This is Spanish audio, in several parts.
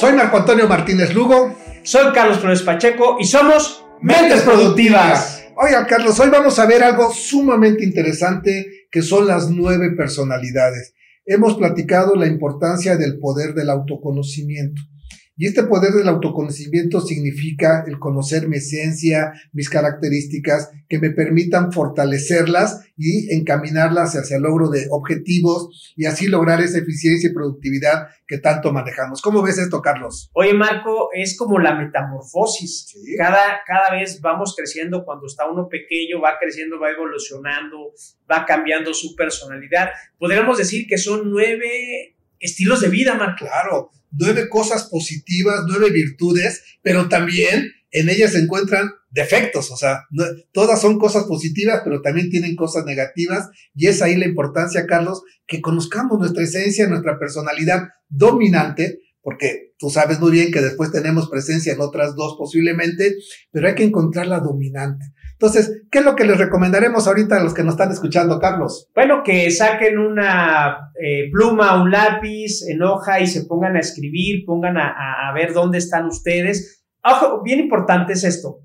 Soy Marco Antonio Martínez Lugo. Soy Carlos Flores Pacheco y somos Mentes Productivas. Oiga, Carlos, hoy vamos a ver algo sumamente interesante que son las nueve personalidades. Hemos platicado la importancia del poder del autoconocimiento. Y este poder del autoconocimiento significa el conocer mi esencia, mis características, que me permitan fortalecerlas y encaminarlas hacia el logro de objetivos y así lograr esa eficiencia y productividad que tanto manejamos. ¿Cómo ves esto, Carlos? Oye, Marco, es como la metamorfosis. Cada, cada vez vamos creciendo, cuando está uno pequeño, va creciendo, va evolucionando, va cambiando su personalidad. Podríamos decir que son nueve estilos de vida, Marco. Claro, nueve cosas positivas, nueve virtudes, pero también en ellas se encuentran defectos, o sea, todas son cosas positivas, pero también tienen cosas negativas, y es ahí la importancia, Carlos, que conozcamos nuestra esencia, nuestra personalidad dominante, porque tú sabes muy bien que después tenemos presencia en otras dos posiblemente, pero hay que encontrar la dominante. Entonces, ¿qué es lo que les recomendaremos ahorita a los que nos están escuchando, Carlos? Bueno, que saquen una eh, pluma, un lápiz en hoja y se pongan a escribir, pongan a, ver dónde están ustedes. Ojo, bien importante es esto.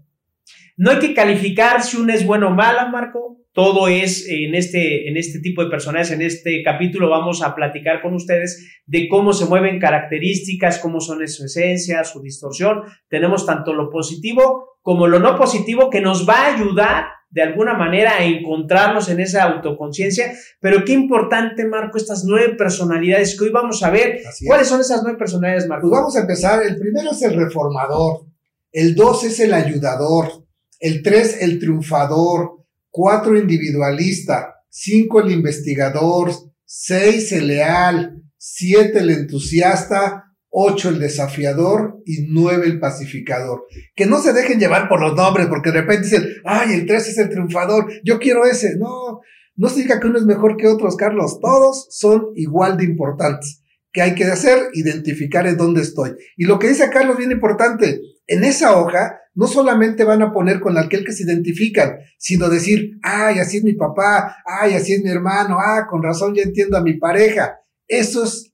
No hay que calificar si uno es bueno o mala, Marco. Todo es en este, en este tipo de personajes. En este capítulo vamos a platicar con ustedes de cómo se mueven características, cómo son su esencia, su distorsión. Tenemos tanto lo positivo como lo no positivo que nos va a ayudar de alguna manera a encontrarnos en esa autoconciencia. Pero qué importante, Marco, estas nueve personalidades que hoy vamos a ver. ¿Cuáles son esas nueve personalidades, Marco? Pues vamos a empezar. El primero es el reformador, el dos es el ayudador, el tres el triunfador, cuatro individualista, cinco el investigador, seis el leal, siete el entusiasta, 8 el desafiador y 9 el pacificador. Que no se dejen llevar por los nombres, porque de repente dicen, ay, el 3 es el triunfador, yo quiero ese. No, no se diga que uno es mejor que otros, Carlos. Todos son igual de importantes. ¿Qué hay que hacer? Identificar en dónde estoy. Y lo que dice Carlos, bien importante, en esa hoja no solamente van a poner con aquel que se identifican, sino decir, ay, así es mi papá, ay, así es mi hermano, ah, con razón ya entiendo a mi pareja. Eso es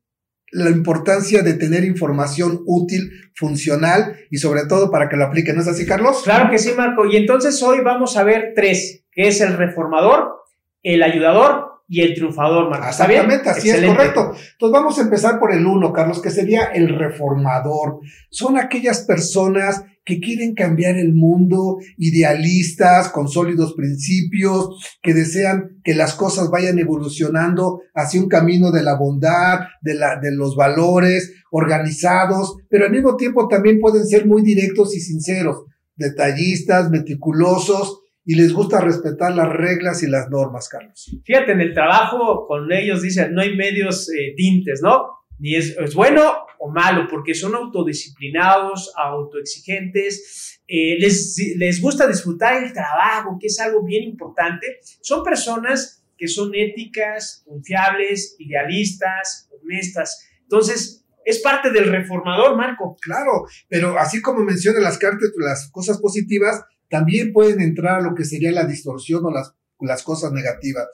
la importancia de tener información útil, funcional y sobre todo para que lo apliquen. ¿No es así, Carlos? Claro que sí, Marco. Y entonces hoy vamos a ver tres, que es el reformador, el ayudador y el triunfador, Marco. Exactamente, así es correcto. Entonces vamos a empezar por el uno, Carlos, que sería el reformador. Son aquellas personas que quieren cambiar el mundo, idealistas, con sólidos principios, que desean que las cosas vayan evolucionando hacia un camino de la bondad, de, la, de los valores, organizados, pero al mismo tiempo también pueden ser muy directos y sinceros, detallistas, meticulosos, y les gusta respetar las reglas y las normas, Carlos. Fíjate, en el trabajo con ellos dicen, no hay medios eh, tintes, ¿no? Ni es, es bueno o malo, porque son autodisciplinados, autoexigentes, eh, les, les gusta disfrutar el trabajo, que es algo bien importante. Son personas que son éticas, confiables, idealistas, honestas. Entonces, es parte del reformador, Marco. Claro, pero así como menciona las cartas, las cosas positivas, también pueden entrar a lo que sería la distorsión o las, cosas negativas.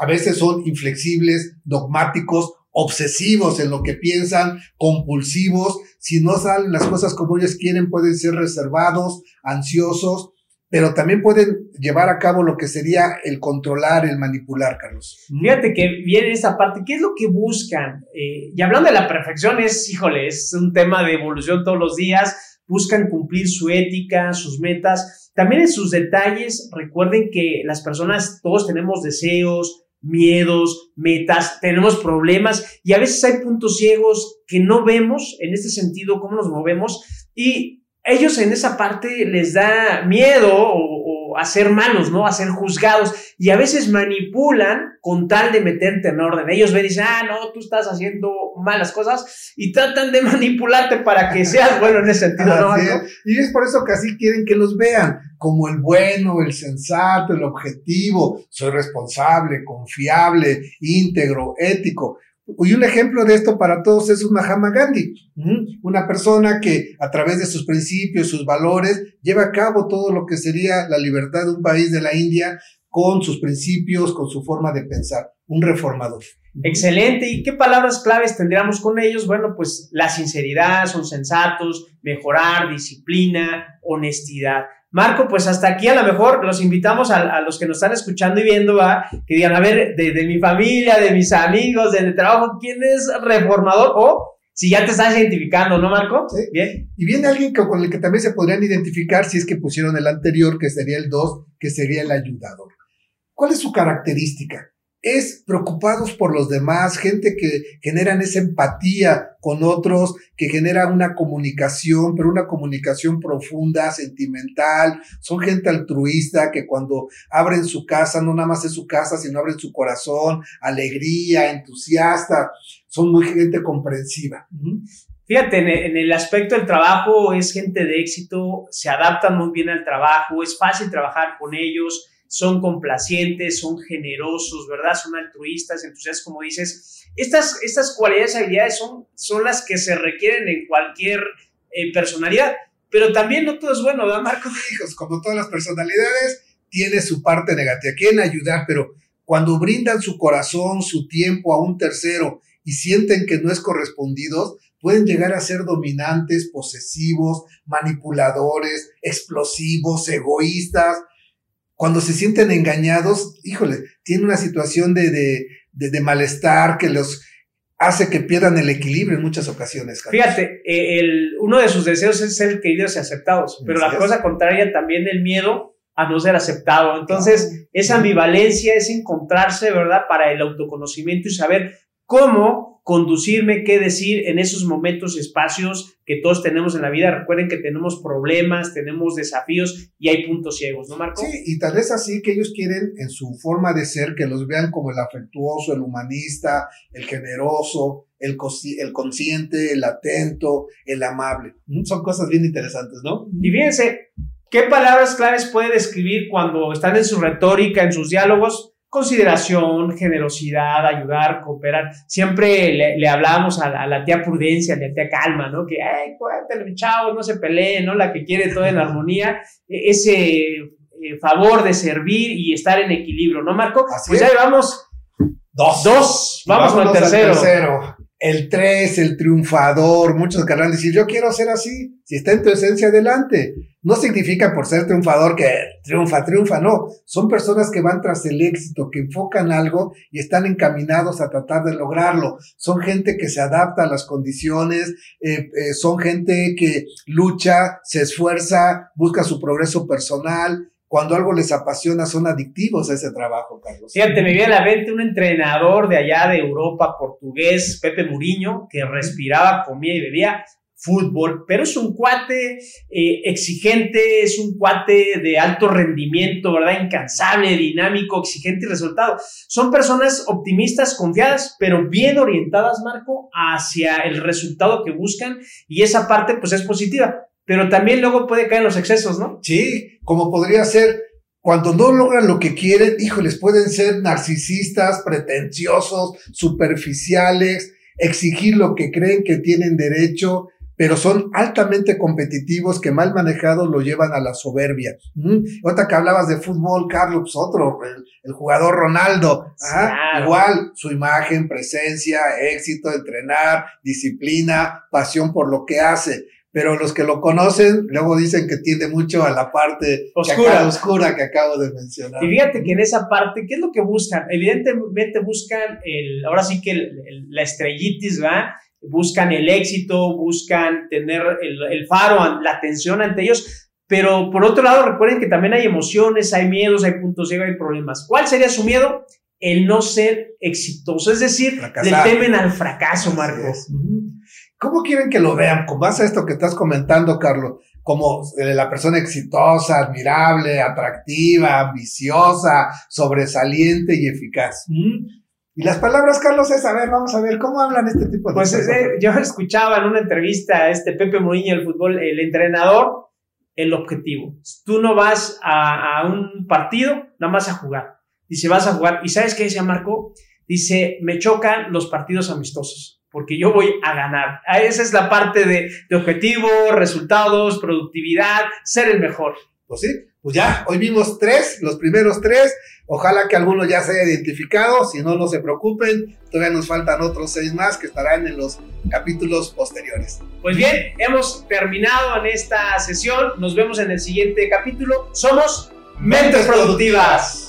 A veces son inflexibles, dogmáticos obsesivos en lo que piensan, compulsivos, si no salen las cosas como ellos quieren, pueden ser reservados, ansiosos, pero también pueden llevar a cabo lo que sería el controlar, el manipular, Carlos. Fíjate que viene esa parte, ¿qué es lo que buscan? Eh, y hablando de la perfección, es, híjole, es un tema de evolución todos los días, buscan cumplir su ética, sus metas, también en sus detalles, recuerden que las personas, todos tenemos deseos, miedos, metas, tenemos problemas y a veces hay puntos ciegos que no vemos en este sentido, cómo nos movemos y ellos en esa parte les da miedo o, a ser malos, ¿no? A ser juzgados y a veces manipulan con tal de meterte en orden. Ellos ven y dicen, ah, no, tú estás haciendo malas cosas y tratan de manipularte para que seas bueno en ese sentido, ¿no? Y es por eso que así quieren que los vean como el bueno, el sensato, el objetivo. Soy responsable, confiable, íntegro, ético. Y un ejemplo de esto para todos es un Mahatma Gandhi, una persona que a través de sus principios, sus valores, lleva a cabo todo lo que sería la libertad de un país de la India con sus principios, con su forma de pensar, un reformador. Excelente. ¿Y qué palabras claves tendríamos con ellos? Bueno, pues la sinceridad, son sensatos, mejorar, disciplina, honestidad. Marco, pues hasta aquí a lo mejor los invitamos a, los que nos están escuchando y viendo, a que digan, a ver, de, mi familia, de mis amigos, de mi trabajo, ¿quién es reformador? O si ya te estás identificando, ¿no, Marco? Sí. Bien. Y viene alguien con el que también se podrían identificar si es que pusieron el anterior, que sería el 2, que sería el ayudador. ¿Cuál es su característica? es preocupados por los demás, gente que generan esa empatía con otros, que genera una comunicación, pero una comunicación profunda, sentimental, son gente altruista que cuando abren su casa, no nada más es su casa, sino abren su corazón, alegría, entusiasta, son muy gente comprensiva. Fíjate, en el aspecto del trabajo es gente de éxito, se adaptan muy bien al trabajo, es fácil trabajar con ellos, son complacientes, son generosos, ¿verdad? Son altruistas, entonces, como dices, estas, estas cualidades habilidades son, son las que se requieren en cualquier eh, personalidad, pero también no todo es bueno, ¿verdad, Marco? Hijos, como todas las personalidades, tiene su parte negativa, quieren ayudar, pero cuando brindan su corazón, su tiempo a un tercero y sienten que no es correspondido, pueden llegar a ser dominantes, posesivos, manipuladores, explosivos, egoístas, cuando se sienten engañados, híjole, tiene una situación de, de, malestar que los hace que pierdan el equilibrio en muchas ocasiones. Fíjate, eh, el, uno de sus deseos es ser queridos y aceptados, pero la cosa contraria también el miedo a no ser aceptado. Entonces, esa ambivalencia es encontrarse, ¿verdad?, para el autoconocimiento y saber cómo conducirme, qué decir en esos momentos y espacios que todos tenemos en la vida. Recuerden que tenemos problemas, tenemos desafíos y hay puntos ciegos, ¿no, Marco? Sí, y tal vez así que ellos quieren en su forma de ser que los vean como el afectuoso, el humanista, el generoso, el, el consciente, el atento, el amable. Mm, son cosas bien interesantes, ¿no? Y fíjense, ¿qué palabras claves puede describir cuando están en su retórica, en sus diálogos? Consideración, generosidad, ayudar, cooperar. Siempre le, le hablábamos a la, tía Prudencia, a la tía Calma, ¿no? Que, ay, cuéntale, chavos, no se peleen, ¿no? La que quiere todo en armonía. E, ese eh, favor de servir y estar en equilibrio, ¿no, Marco? pues ya llevamos dos. Dos. Vamos con el tercero el 3, el triunfador, muchos querrán decir, yo quiero ser así, si está en tu esencia, adelante. No significa por ser triunfador que triunfa, triunfa, no. Son personas que van tras el éxito, que enfocan algo y están encaminados a tratar de lograrlo. Son gente que se adapta a las condiciones, eh, eh, son gente que lucha, se esfuerza, busca su progreso personal, cuando algo les apasiona, son adictivos a ese trabajo, Carlos. Fíjate, me viene a la mente un entrenador de allá de Europa, portugués, Pepe Muriño, que respiraba, comía y bebía fútbol, pero es un cuate eh, exigente, es un cuate de alto rendimiento, ¿verdad? Incansable, dinámico, exigente y resultado. Son personas optimistas, confiadas, pero bien orientadas, Marco, hacia el resultado que buscan y esa parte pues es positiva pero también luego puede caer en los excesos, ¿no? Sí, como podría ser cuando no logran lo que quieren, híjoles, pueden ser narcisistas, pretenciosos, superficiales, exigir lo que creen que tienen derecho, pero son altamente competitivos que mal manejados lo llevan a la soberbia. ¿Mm? Otra que hablabas de fútbol, Carlos, otro, el, jugador Ronaldo, igual su imagen, presencia, éxito, entrenar, disciplina, pasión por lo que hace pero los que lo conocen luego dicen que tiende mucho a la parte oscura, oscura que acabo de mencionar. Y fíjate que en esa parte, ¿qué es lo que buscan? Evidentemente buscan el, ahora sí que la estrellitis, ¿va? Buscan el éxito, buscan tener el, el faro, la atención ante ellos, pero por otro lado recuerden que también hay emociones, hay miedos, hay puntos ciegos, hay problemas. ¿Cuál sería su miedo? El no ser exitoso, es decir, le temen al fracaso, Marcos. ¿Cómo quieren que lo vean? Con base a esto que estás comentando, Carlos, como eh, la persona exitosa, admirable, atractiva, ambiciosa, sobresaliente y eficaz. Y las palabras, Carlos, es, a ver, vamos a ver, ¿cómo hablan este tipo de pues, cosas? Pues yo escuchaba en una entrevista a este Pepe Mourinho, el fútbol, el entrenador, el objetivo. Tú no vas a, a un partido, nada más a jugar. Dice, vas a jugar. ¿Y sabes qué decía Marco? Dice, me chocan los partidos amistosos porque yo voy a ganar. Esa es la parte de, de objetivo, resultados, productividad, ser el mejor. Pues sí, pues ya, hoy vimos tres, los primeros tres. Ojalá que alguno ya se haya identificado. Si no, no se preocupen. Todavía nos faltan otros seis más que estarán en los capítulos posteriores. Pues bien, hemos terminado en esta sesión. Nos vemos en el siguiente capítulo. Somos Mentes Productivas.